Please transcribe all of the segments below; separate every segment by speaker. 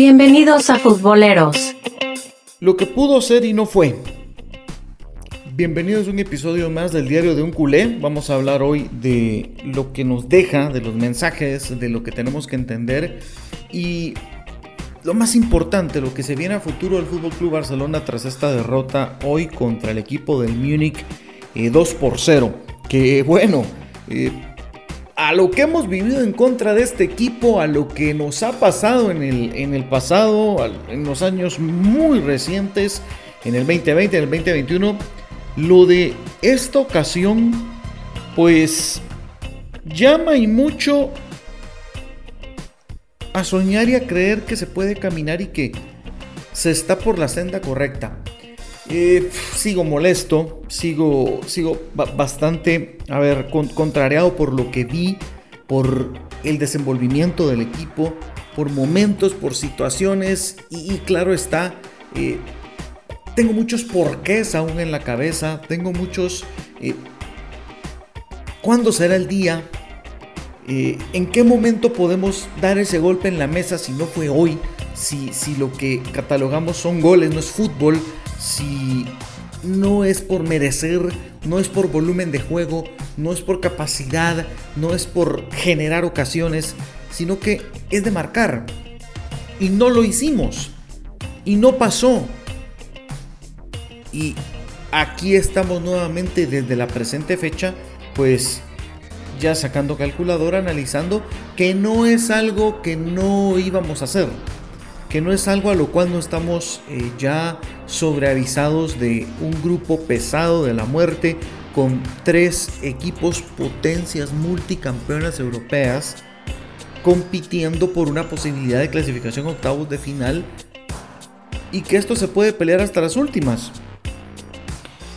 Speaker 1: Bienvenidos a Futboleros.
Speaker 2: Lo que pudo ser y no fue. Bienvenidos a un episodio más del Diario de un Culé. Vamos a hablar hoy de lo que nos deja, de los mensajes, de lo que tenemos que entender y lo más importante, lo que se viene a futuro del Fútbol Club Barcelona tras esta derrota hoy contra el equipo del Múnich 2 eh, por 0. Que bueno, eh, a lo que hemos vivido en contra de este equipo, a lo que nos ha pasado en el, en el pasado, en los años muy recientes, en el 2020, en el 2021, lo de esta ocasión, pues llama y mucho a soñar y a creer que se puede caminar y que se está por la senda correcta. Eh, sigo molesto, sigo, sigo bastante, a ver, contrariado por lo que vi, por el desenvolvimiento del equipo, por momentos, por situaciones y, claro está, eh, tengo muchos porqués aún en la cabeza, tengo muchos... Eh, ¿Cuándo será el día? ¿En qué momento podemos dar ese golpe en la mesa si no fue hoy? Si, si lo que catalogamos son goles, no es fútbol si no es por merecer, no es por volumen de juego, no es por capacidad, no es por generar ocasiones, sino que es de marcar. Y no lo hicimos. Y no pasó. Y aquí estamos nuevamente desde la presente fecha, pues ya sacando calculadora, analizando que no es algo que no íbamos a hacer que no es algo a lo cual no estamos eh, ya sobreavisados de un grupo pesado de la muerte con tres equipos potencias multicampeonas europeas compitiendo por una posibilidad de clasificación octavos de final y que esto se puede pelear hasta las últimas.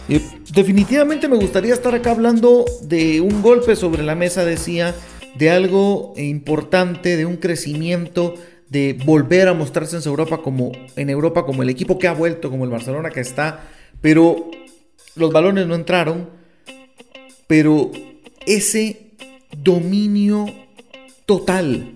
Speaker 2: Eh, definitivamente me gustaría estar acá hablando de un golpe sobre la mesa, decía, de algo importante, de un crecimiento de volver a mostrarse en Europa como en Europa como el equipo que ha vuelto, como el Barcelona que está, pero los balones no entraron, pero ese dominio total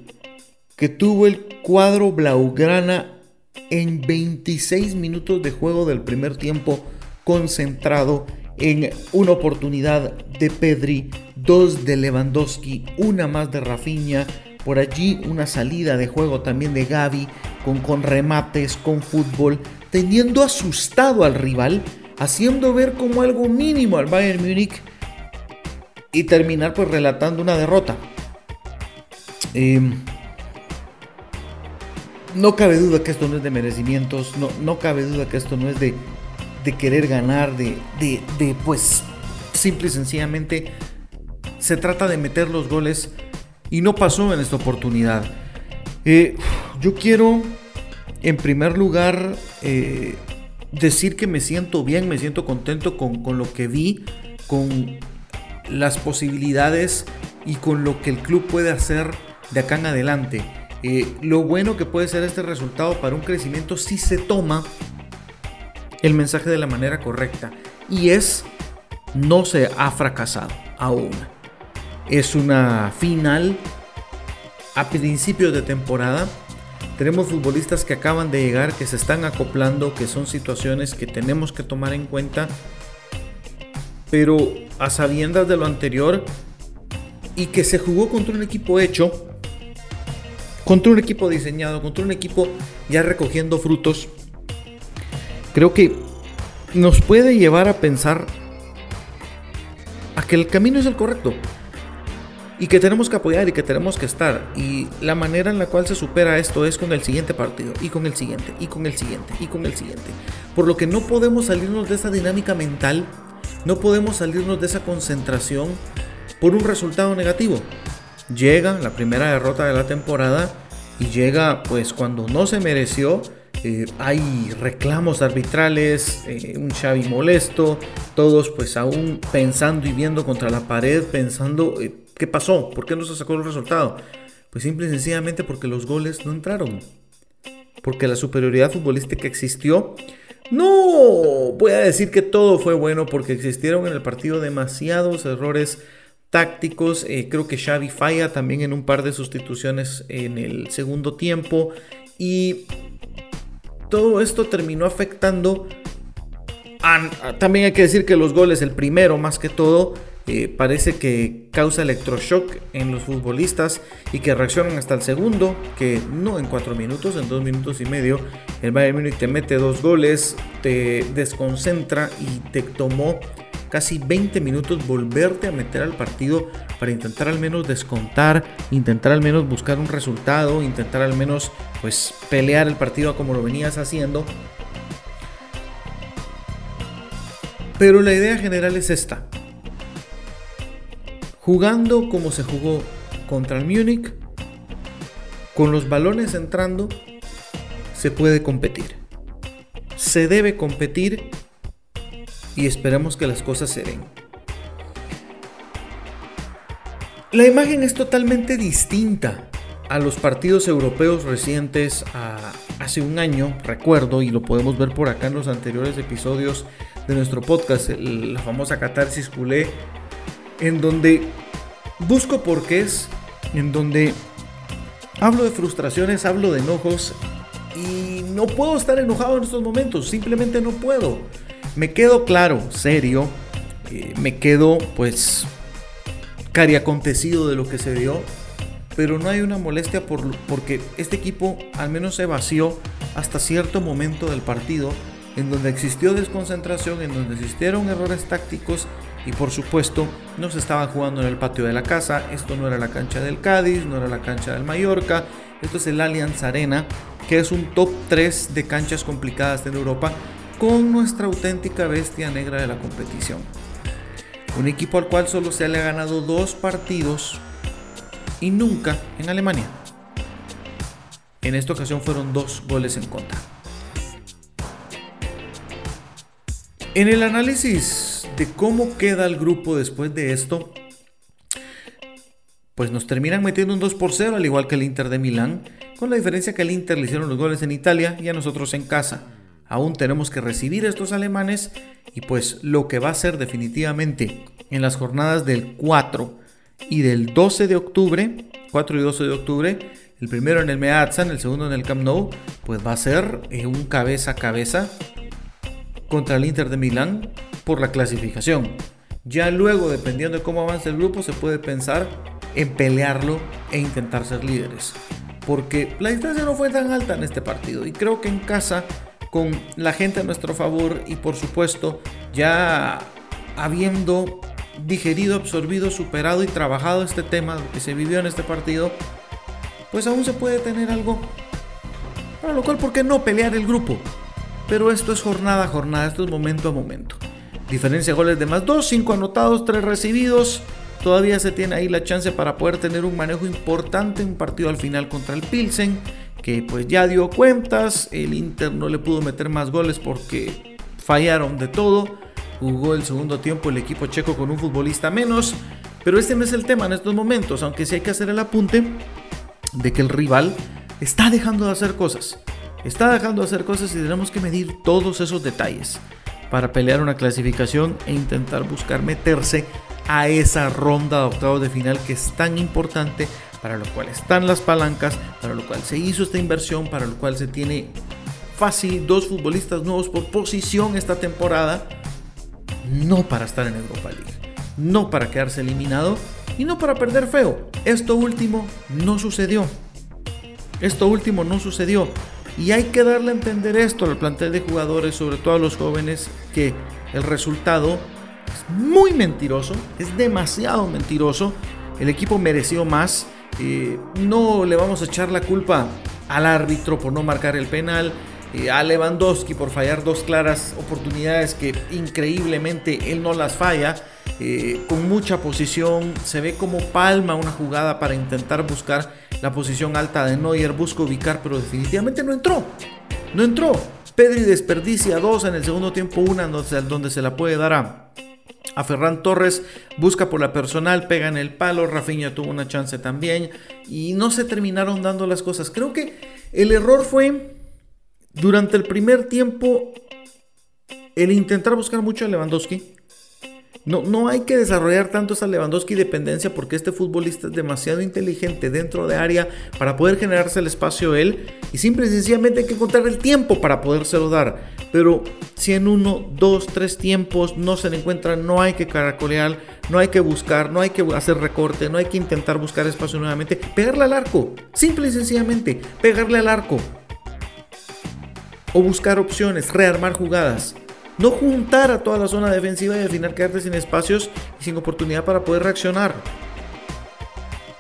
Speaker 2: que tuvo el cuadro blaugrana en 26 minutos de juego del primer tiempo concentrado en una oportunidad de Pedri, dos de Lewandowski, una más de Rafinha, por allí una salida de juego también de Gaby, con, con remates, con fútbol, teniendo asustado al rival, haciendo ver como algo mínimo al Bayern Múnich y terminar pues relatando una derrota. Em, no cabe duda que esto no es de merecimientos, no, no cabe duda que esto no es de, de querer ganar, de, de, de pues simple y sencillamente se trata de meter los goles y no pasó en esta oportunidad. Eh, yo quiero, en primer lugar, eh, decir que me siento bien, me siento contento con, lo que vi, con las posibilidades y con lo que el club puede hacer de acá en adelante. Eh, lo bueno que puede ser este resultado para un crecimiento si se toma el mensaje de la manera correcta. Y es, no se ha fracasado aún. Es una final a principios de temporada. Tenemos futbolistas que acaban de llegar, que se están acoplando, que son situaciones que tenemos que tomar en cuenta. Pero a sabiendas de lo anterior y que se jugó contra un equipo hecho, contra un equipo diseñado, contra un equipo ya recogiendo frutos, creo que nos puede llevar a pensar a que el camino es el correcto y que tenemos que apoyar y que tenemos que estar. Y la manera en la cual se supera esto es con el siguiente partido, y con el siguiente, y con el siguiente, y con el siguiente. Por lo que no podemos salirnos de esa dinámica mental, no podemos salirnos de esa concentración por un resultado negativo. Llega la primera derrota de la temporada y llega pues cuando no se mereció. Eh, hay reclamos arbitrales, eh, un Xavi molesto, todos pues aún pensando y viendo contra la pared, pensando eh, ¿Qué pasó? ¿Por qué no se sacó el resultado? Pues simple y sencillamente porque los goles no entraron. Porque la superioridad futbolística existió. No voy a decir que todo fue bueno porque existieron en el partido demasiados errores tácticos. Eh, creo que Xavi falla también en un par de sustituciones en el segundo tiempo. Y todo esto terminó afectando. también hay que decir que los goles, el primero más que todo, eh, parece que causa electroshock en los futbolistas y que reaccionan hasta el segundo, que no en cuatro minutos, en dos minutos y medio, el Bayern Múnich te mete dos goles, te desconcentra y te tomó casi 20 minutos volverte a meter al partido para intentar al menos descontar, intentar al menos buscar un resultado, intentar al menos pues pelear el partido como lo venías haciendo. Pero la idea general es esta. Jugando como se jugó contra el Múnich, con los balones entrando, se puede competir. Se debe competir y esperemos que las cosas se den. La imagen es totalmente distinta a los partidos europeos recientes hace un año, recuerdo, y lo podemos ver por acá en los anteriores episodios de nuestro podcast, la famosa catarsis culé, en donde busco porqués, en donde hablo de frustraciones, hablo de enojos y no puedo estar enojado en estos momentos, simplemente no puedo. Me quedo claro, serio, eh, me quedo pues cari acontecido de lo que se dio, pero no hay una molestia por, porque este equipo al menos se vació hasta cierto momento del partido en donde existió desconcentración, en donde existieron errores tácticos y por supuesto no se estaban jugando en el patio de la casa, esto no era la cancha del Cádiz, no era la cancha del Mallorca, esto es el Allianz Arena, que es un top 3 de canchas complicadas en Europa con nuestra auténtica bestia negra de la competición. Un equipo al cual solo se le ha ganado dos partidos y nunca en Alemania. En esta ocasión fueron dos goles en contra. En el análisis de cómo queda el grupo después de esto, pues nos terminan metiendo un 2 por 0, al igual que el Inter de Milán, con la diferencia que el Inter le hicieron los goles en Italia y a nosotros en casa. Aún tenemos que recibir a estos alemanes y pues lo que va a ser definitivamente en las jornadas del 4 y del 12 de octubre, 4 y 12 de octubre, el primero en el Meazza, el segundo en el Camp Nou, pues va a ser eh, un cabeza a cabeza contra el Inter de Milán por la clasificación. Ya luego, dependiendo de cómo avance el grupo, se puede pensar en pelearlo e intentar ser líderes. Porque la distancia no fue tan alta en este partido y creo que en casa con la gente a nuestro favor y por supuesto ya habiendo digerido, absorbido, superado y trabajado este tema que se vivió en este partido, pues aún se puede tener algo. Para lo cual, ¿por qué no pelear el grupo? Pero esto es jornada a jornada, esto es momento a momento. Diferencia de goles de más 2, 5 anotados, 3 recibidos. Todavía se tiene ahí la chance para poder tener un manejo importante en un partido al final contra el Pilsen que pues ya dio cuentas, el Inter no le pudo meter más goles porque fallaron de todo, jugó el segundo tiempo el equipo checo con un futbolista menos, pero este no es el tema en estos momentos, aunque sí hay que hacer el apunte de que el rival está dejando de hacer cosas, está dejando de hacer cosas y tenemos que medir todos esos detalles para pelear una clasificación e intentar buscar meterse a esa ronda de octavos de final que es tan importante para lo cual están las palancas, para lo cual se hizo esta inversión, para lo cual se tiene fácil dos futbolistas nuevos por posición esta temporada, no para estar en Europa League, no para quedarse eliminado y no para perder feo. Esto último no sucedió. Esto último no sucedió. Y hay que darle a entender esto al plantel de jugadores, sobre todo a los jóvenes, que el resultado es muy mentiroso, es demasiado mentiroso. El equipo mereció más eh, no le vamos a echar la culpa al árbitro por no marcar el penal, eh, a Lewandowski por fallar dos claras oportunidades que increíblemente él no las falla. Eh, con mucha posición, se ve como palma una jugada para intentar buscar la posición alta de Neuer, busca ubicar, pero definitivamente no entró. No entró. Pedri desperdicia dos en el segundo tiempo, una donde se la puede dar a, a Ferran Torres, busca por la personal, pega en el palo, Rafinha tuvo una chance también y no se terminaron dando las cosas. Creo que el error fue durante el primer tiempo el intentar buscar mucho a Lewandowski, No, no hay que desarrollar tanto esa Lewandowski dependencia porque este futbolista es demasiado inteligente dentro de área para poder generarse el espacio él y simple y sencillamente hay que encontrar el tiempo para podérselo dar. Pero si en uno, dos, tres tiempos no se le encuentra, no hay que caracolear, no hay que buscar, no hay que hacer recorte, no hay que intentar buscar espacio nuevamente, pegarle al arco, simple y sencillamente, pegarle al arco. O buscar opciones, rearmar jugadas. No juntar a toda la zona defensiva y al final quedarte sin espacios y sin oportunidad para poder reaccionar.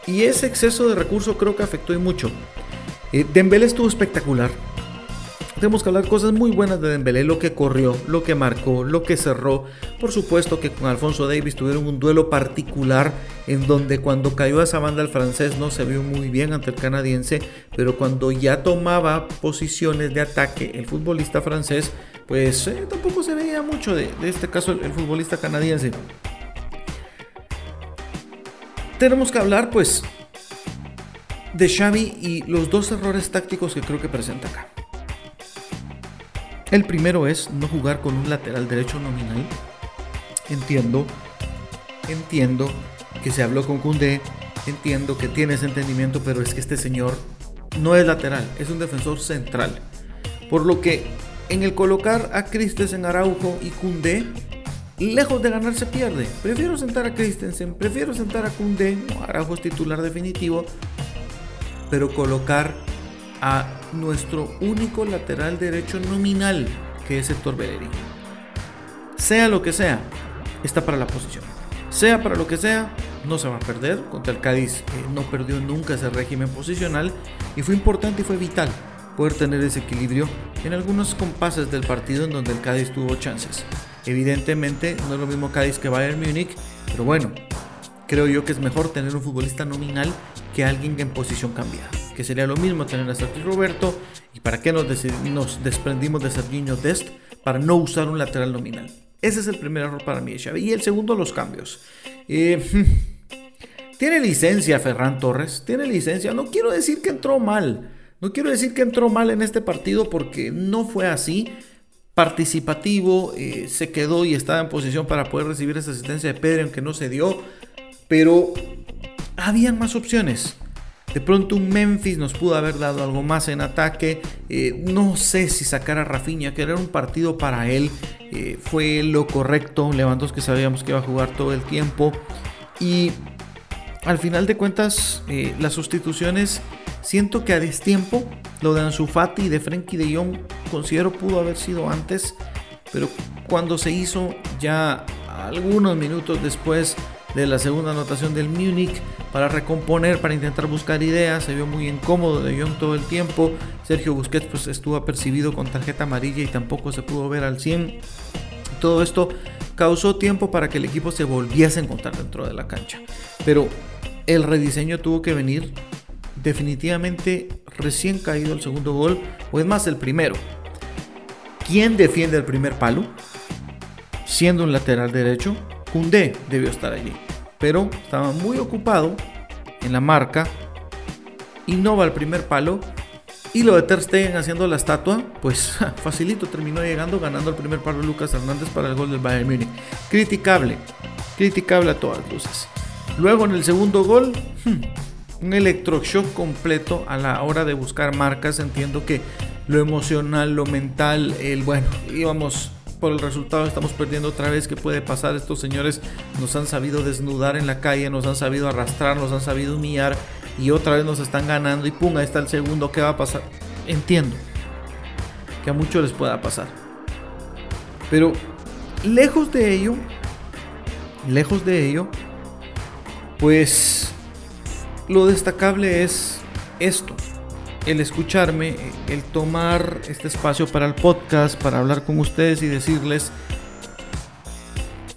Speaker 2: Y ese exceso de recursos creo que afectó y mucho. Eh, Dembélé estuvo espectacular. Tenemos que hablar cosas muy buenas de Dembélé, lo que corrió, lo que marcó, lo que cerró. Por supuesto que con Alfonso Davis tuvieron un duelo particular en donde cuando cayó a esa banda el francés no se vio muy bien ante el canadiense, pero cuando ya tomaba posiciones de ataque el futbolista francés pues eh, tampoco se veía mucho de, este caso el, futbolista canadiense. Tenemos que hablar pues de Xavi y los dos errores tácticos que creo que presenta acá. El primero es no jugar con un lateral derecho nominal. Entiendo, entiendo que se habló con Kunde, entiendo que tiene ese entendimiento, pero es que este señor no es lateral, es un defensor central. Por lo que en el colocar a Christensen, Araujo y Kunde, lejos de ganar se pierde. Prefiero sentar a Christensen, prefiero sentar a Kunde, Araujo es titular definitivo, pero colocar a nuestro único lateral derecho nominal, que es Héctor Bellerín. Sea lo que sea, está para la posición. Sea para lo que sea, no se va a perder. Contra el Cádiz eh, no perdió nunca ese régimen posicional y fue importante y fue vital poder tener ese equilibrio en algunos compases del partido en donde el Cádiz tuvo chances. Evidentemente no es lo mismo Cádiz que Bayern Múnich, pero bueno, creo yo que es mejor tener un futbolista nominal que alguien en posición cambiada. Que sería lo mismo tener a Sergio Roberto y para qué nos, nos desprendimos de Serginho Dest para no usar un lateral nominal. Ese es el primer error para mí, Xavi. Y el segundo, los cambios. Eh, tiene licencia Ferran Torres, tiene licencia. No quiero decir que entró mal. No quiero decir que entró mal en este partido porque no fue así. Participativo, eh, se quedó y estaba en posición para poder recibir esa asistencia de Pedro, aunque no se dio. Pero habían más opciones. De pronto un Memphis nos pudo haber dado algo más en ataque. Eh, no sé si sacar a Rafinha, que era un partido para él. Eh, fue lo correcto. que sabíamos que iba a jugar todo el tiempo. Y al final de cuentas, las sustituciones Siento que a destiempo lo de Ansu Fati y de Frenkie de Jong considero pudo haber sido antes, pero cuando se hizo ya algunos minutos después de la segunda anotación del Múnich para recomponer, para intentar buscar ideas, se vio muy incómodo de Jong todo el tiempo. Sergio Busquets pues estuvo apercibido con tarjeta amarilla y tampoco se pudo ver al 100. Todo esto causó tiempo para que el equipo se volviese a encontrar dentro de la cancha. Pero el rediseño tuvo que venir definitivamente recién caído el segundo gol, o es más el primero. ¿Quién defiende el primer palo? Siendo un lateral derecho, Kunde debió estar allí, pero estaba muy ocupado en la marca y no va al primer palo. Y lo de Ter Stegen haciendo la estatua, pues facilito terminó llegando, ganando el primer palo Lucas Hernández para el gol del Bayern Múnich. Criticable, criticable a todas luces. Luego en el segundo gol, hmm, un electroshock completo a la hora de buscar marcas. Entiendo que lo emocional, lo mental, el bueno, íbamos por el resultado, estamos perdiendo otra vez. ¿Qué puede pasar? Estos señores nos han sabido desnudar en la calle, nos han sabido arrastrar, nos han sabido humillar y otra vez nos están ganando. Y pum, ahí está el segundo. ¿Qué va a pasar? Entiendo que a muchos les pueda pasar. Pero lejos de ello, lejos de ello, pues lo destacable es esto, el escucharme, el tomar este espacio para el podcast, para hablar con ustedes y decirles,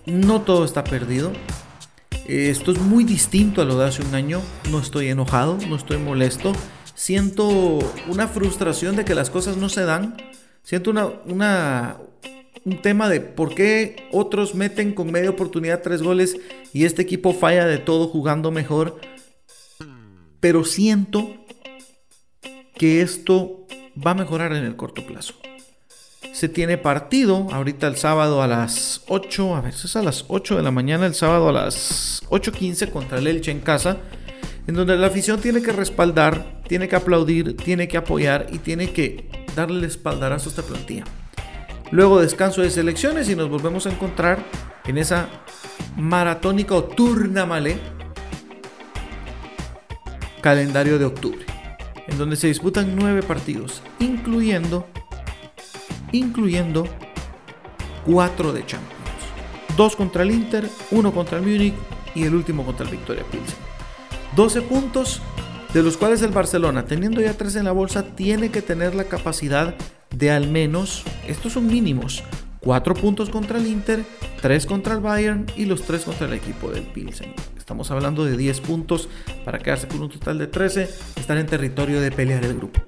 Speaker 2: no todo está perdido. Esto es muy distinto a lo de hace un año. No estoy enojado, no estoy molesto. Siento una frustración de que las cosas no se dan. Siento una, un tema de por qué otros meten con media oportunidad tres goles y este equipo falla de todo jugando mejor pero siento que esto va a mejorar en el corto plazo. se tiene partido ahorita el sábado a las 8, a veces a las 8 de la mañana, el sábado a las 8.15 contra el Elche en casa, en donde la afición tiene que respaldar, tiene que aplaudir, tiene que apoyar y tiene que darle el espaldarazo a esta plantilla. Luego descanso de selecciones y nos volvemos a encontrar en esa maratónica o turnamale calendario de octubre, en donde se disputan nueve partidos, incluyendo incluyendo 4 de Champions. 2 contra el Inter, 1 contra el Múnich y el último contra el Victoria Pilsen. 12 puntos, de los cuales el Barcelona, teniendo ya 3 en la bolsa, tiene que tener la capacidad de al menos, estos son mínimos, 4 puntos contra el Inter, 3 contra el Bayern y los 3 contra el equipo del Pilsen. Estamos hablando de 10 puntos para quedarse con un total de 13, estar en territorio de pelear el grupo.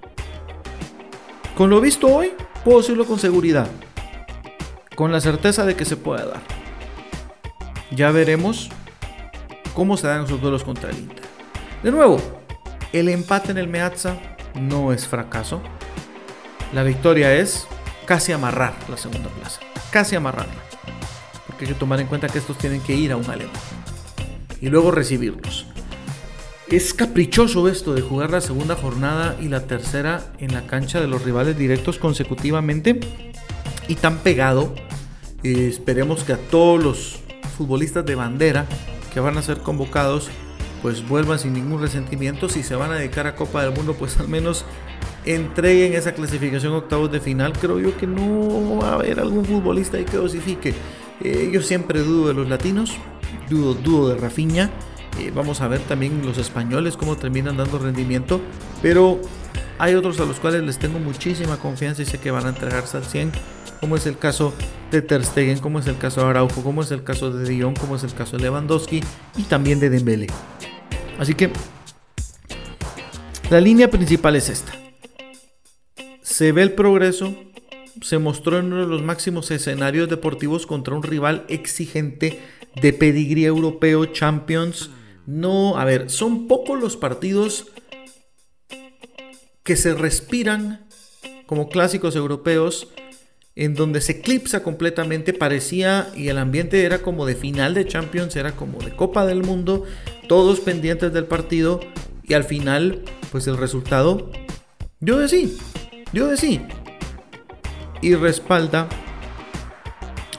Speaker 2: Con lo visto hoy, puedo decirlo con seguridad, con la certeza de que se puede dar. Ya veremos cómo se dan esos duelos contra el Inter. De nuevo, el empate en el Meazza no es fracaso. La victoria es casi amarrar la segunda plaza. Casi amarrarla. Porque hay que tomar en cuenta que estos tienen que ir a un alemán. Y luego recibirlos. Es caprichoso esto de jugar la segunda jornada y la tercera en la cancha de los rivales directos consecutivamente y tan pegado. Eh, esperemos que a todos los futbolistas de bandera que van a ser convocados pues vuelvan sin ningún resentimiento. Si se van a dedicar a Copa del Mundo, pues al menos entreguen esa clasificación octavos de final. Creo yo que no va a haber algún futbolista ahí que dosifique. Eh, yo siempre dudo de los latinos, dudo, dudo de Rafinha. Eh, vamos a ver también los españoles cómo terminan dando rendimiento. Pero hay otros a los cuales les tengo muchísima confianza y sé que van a entregarse al 100. Como es el caso de Ter Stegen, como es el caso de Araujo, como es el caso de Dion, como es el caso de Lewandowski y también de Dembele. Así que la línea principal es esta. Se ve el progreso, se mostró en uno de los máximos escenarios deportivos contra un rival exigente de pedigrí europeo, Champions, no, a ver, son pocos los partidos que se respiran como clásicos europeos en donde se eclipsa completamente, parecía y el ambiente era como de final de Champions, era como de Copa del Mundo, todos pendientes del partido y al final, pues el resultado, yo de yo de sí, y respalda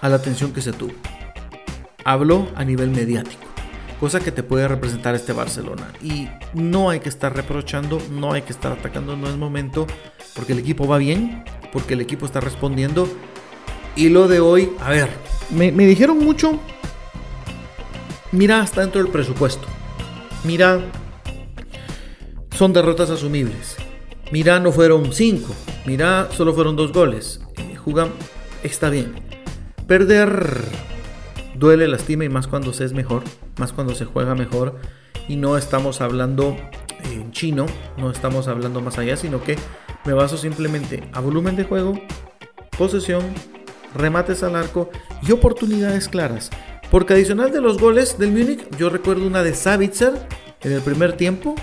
Speaker 2: a la atención que se tuvo. Habló a nivel mediático cosa que te puede representar este Barcelona. Y no hay que estar reprochando, no hay que estar atacando, no es momento, porque el equipo va bien, porque el equipo está respondiendo. Y lo de hoy, a ver, me, dijeron mucho, mira, está dentro del presupuesto. Mira, son derrotas asumibles. Mira, no fueron cinco. Mira, solo fueron dos goles. Eh, está bien. Perder duele, lastima y más cuando se es mejor, más cuando se juega mejor y no estamos hablando en chino, no estamos hablando más allá, sino que me baso simplemente a volumen de juego, posesión, remates al arco y oportunidades claras. Porque adicional de los goles del Múnich, yo recuerdo una de Savitzer en el primer tiempo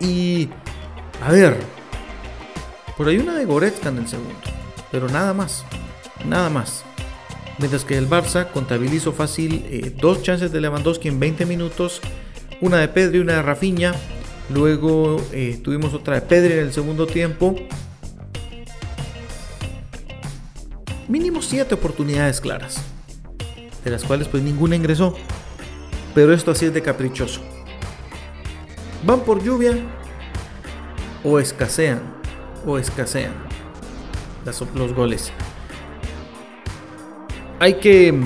Speaker 2: y a ver, por ahí una de Goretzka en el segundo, pero nada más, nada más. Mientras que el Barça contabilizó fácil eh, dos chances de Lewandowski en 20 minutos, una de Pedri y una de Rafinha. Luego eh, tuvimos otra de Pedri en el segundo tiempo. Mínimo 7 oportunidades claras, de las cuales pues ninguna ingresó. Pero esto así es de caprichoso. Van por lluvia o escasean, o escasean los goles hay que mm,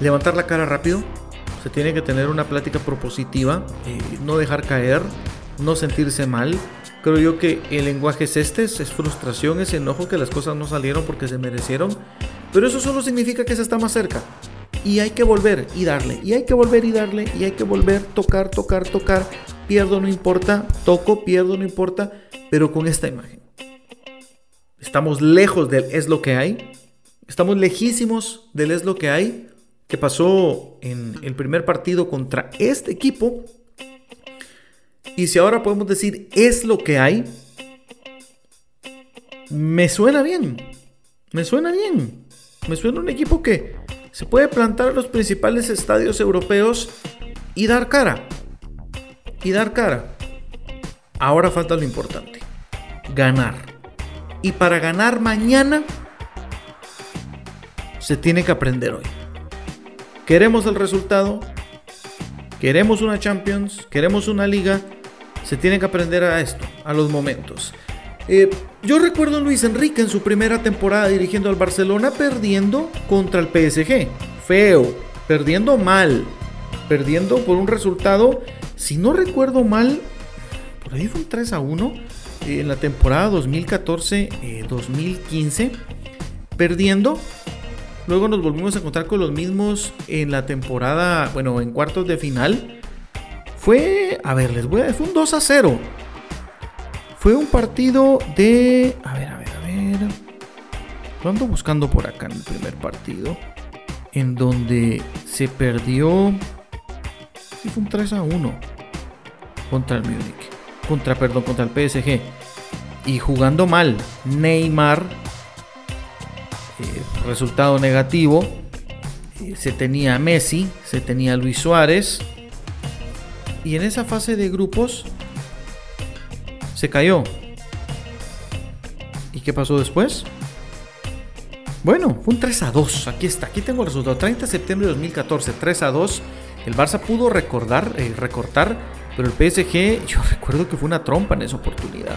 Speaker 2: levantar la cara rápido. Se tiene que tener una plática propositiva, eh, no dejar caer, no sentirse mal. Creo yo que el lenguaje es este, es frustración, es enojo que las cosas no salieron porque se merecieron. Pero eso solo significa que se está más cerca. Y hay que volver y darle. Y hay que volver y darle. Y hay que volver, tocar, tocar, tocar. Pierdo, no importa. Toco, pierdo, no importa. Pero con esta imagen. Estamos lejos del es lo que hay. Estamos lejísimos del es lo que hay, que pasó en el primer partido contra este equipo. Y si ahora podemos decir es lo que hay, me suena bien. Me suena bien. Me suena un equipo que se puede plantar en los principales estadios europeos y dar cara. Y dar cara. Ahora falta lo importante. Ganar. Y para ganar mañana se tiene que aprender hoy. Queremos el resultado. Queremos una Champions. Queremos una liga. Se tiene que aprender a esto, a los momentos. Eh, yo recuerdo a Luis Enrique en su primera temporada dirigiendo al Barcelona perdiendo contra el PSG. Feo, perdiendo mal, perdiendo por un resultado, si no recuerdo mal, por ahí fue un 3 a 1 eh, en la temporada 2014-2015, eh, perdiendo. Luego nos volvimos a encontrar con los mismos en la temporada, bueno, en cuartos de final. Fue, a ver, les voy a fue un 2 a 0 fue un partido de. A ver, a ver, a ver. Lo ando buscando por acá en el primer partido. En donde se perdió. Sí, fue un 3 a 1. Contra el Múnich. Contra, perdón, contra el PSG. Y jugando mal. Neymar. Eh, resultado negativo. Eh, se tenía Messi. Se tenía Luis Suárez. Y en esa fase de grupos se cayó. ¿Y qué pasó después? Bueno, fue un 3 a 2. Aquí está, aquí tengo el resultado. 30 de septiembre de 2014, 3 a 2. El Barça pudo recordar, eh, recortar, pero el PSG, yo recuerdo que fue una trompa en esa oportunidad.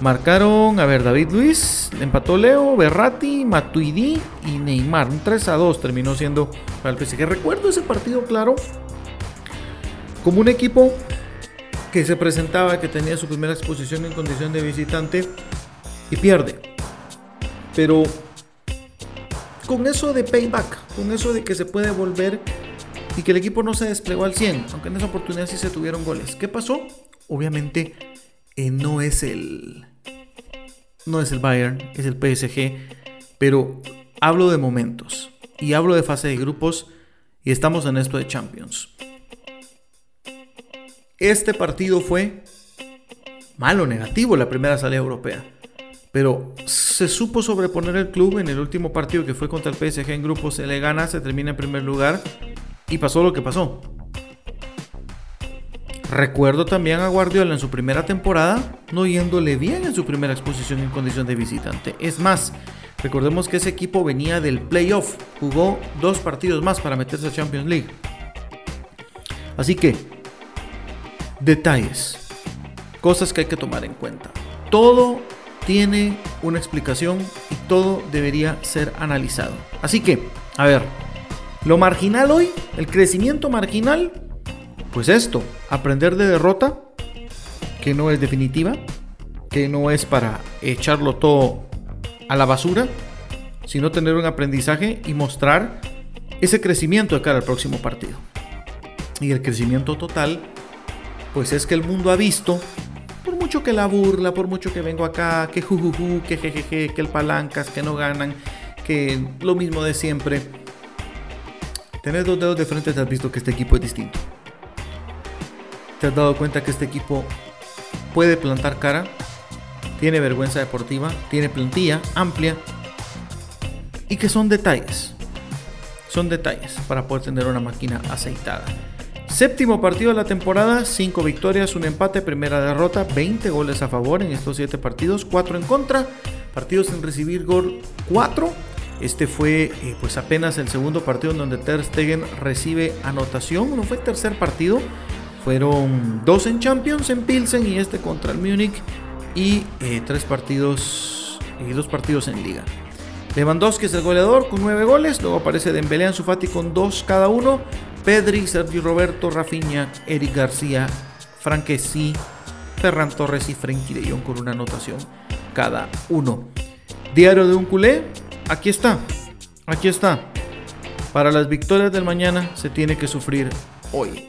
Speaker 2: Marcaron, a ver, David Luis, empató Leo, Berratti, Matuidi y Neymar. Un 3 a 2 terminó siendo para el PSG. Recuerdo ese partido, claro, como un equipo que se presentaba, que tenía su primera exposición en condición de visitante y pierde. Pero con eso de payback, con eso de que se puede volver y que el equipo no se desplegó al 100, aunque en esa oportunidad sí se tuvieron goles. ¿Qué pasó? Obviamente eh, no es el no es el Bayern, es el PSG, pero hablo de momentos y hablo de fase de grupos y estamos en esto de Champions. Este partido fue malo, negativo, la primera salida europea. Pero se supo sobreponer el club en el último partido que fue contra el PSG en grupo. Se le gana, se termina en primer lugar y pasó lo que pasó. Recuerdo también a Guardiola en su primera temporada no yéndole bien en su primera exposición en condición de visitante. Es más, recordemos que ese equipo venía del playoff, jugó dos partidos más para meterse a Champions League. Así que Detalles. Cosas que hay que tomar en cuenta. Todo tiene una explicación y todo debería ser analizado. Así que, a ver, lo marginal hoy, el crecimiento marginal, pues esto, aprender de derrota, que no es definitiva, que no es para echarlo todo a la basura, sino tener un aprendizaje y mostrar ese crecimiento de cara al próximo partido. Y el crecimiento total pues es que el mundo ha visto, por mucho que la burla, por mucho que vengo acá, que jujuju, que jejeje, que el palancas, que no ganan, que lo mismo de siempre. Tenés dos dedos de frente, te has visto que este equipo es distinto. Te has dado cuenta que este equipo puede plantar cara, tiene vergüenza deportiva, tiene plantilla amplia y que son detalles. Son detalles para poder tener una máquina aceitada. Séptimo partido de la temporada, 5 victorias, un empate, primera derrota, 20 goles a favor en estos 7 partidos, 4 en contra, partidos sin recibir gol 4. Este fue eh, pues apenas el segundo partido en donde Ter Stegen recibe anotación, no fue tercer partido, fueron dos en Champions en Pilsen y este contra el Múnich y eh, tres partidos y dos partidos en Liga. Lewandowski es el goleador con 9 goles, luego aparece Dembélé en Fati con 2 cada uno, Pedri, Sergio Roberto, Rafinha, Eric García, Franquesi, Ferran Torres y Frenkie de Jong con una anotación cada uno. Diario de un culé, aquí está, aquí está. Para las victorias del mañana se tiene que sufrir hoy.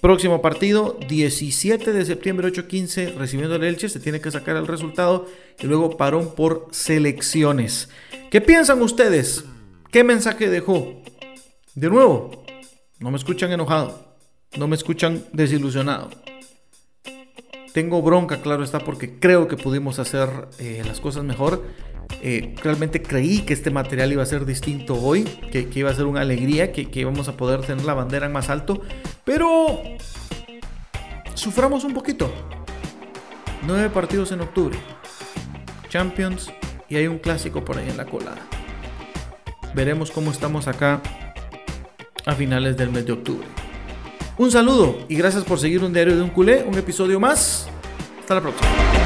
Speaker 2: Próximo partido, 17 de septiembre 8:15, recibiendo el Elche, se tiene que sacar el resultado y luego parón por selecciones. ¿Qué piensan ustedes? ¿Qué mensaje dejó? De nuevo, no me escuchan enojado. No me escuchan desilusionado. Tengo bronca, claro está, porque creo que pudimos hacer eh, las cosas mejor. Eh, realmente creí que este material iba a ser distinto hoy, que, iba a ser una alegría, que, que íbamos a poder tener la bandera en más alto, pero suframos un poquito. Nueve partidos en octubre, Champions y hay un clásico por ahí en la colada. Veremos cómo estamos acá a finales del mes de octubre. Un saludo y gracias por seguir un diario de un culé, un episodio más. Hasta la próxima.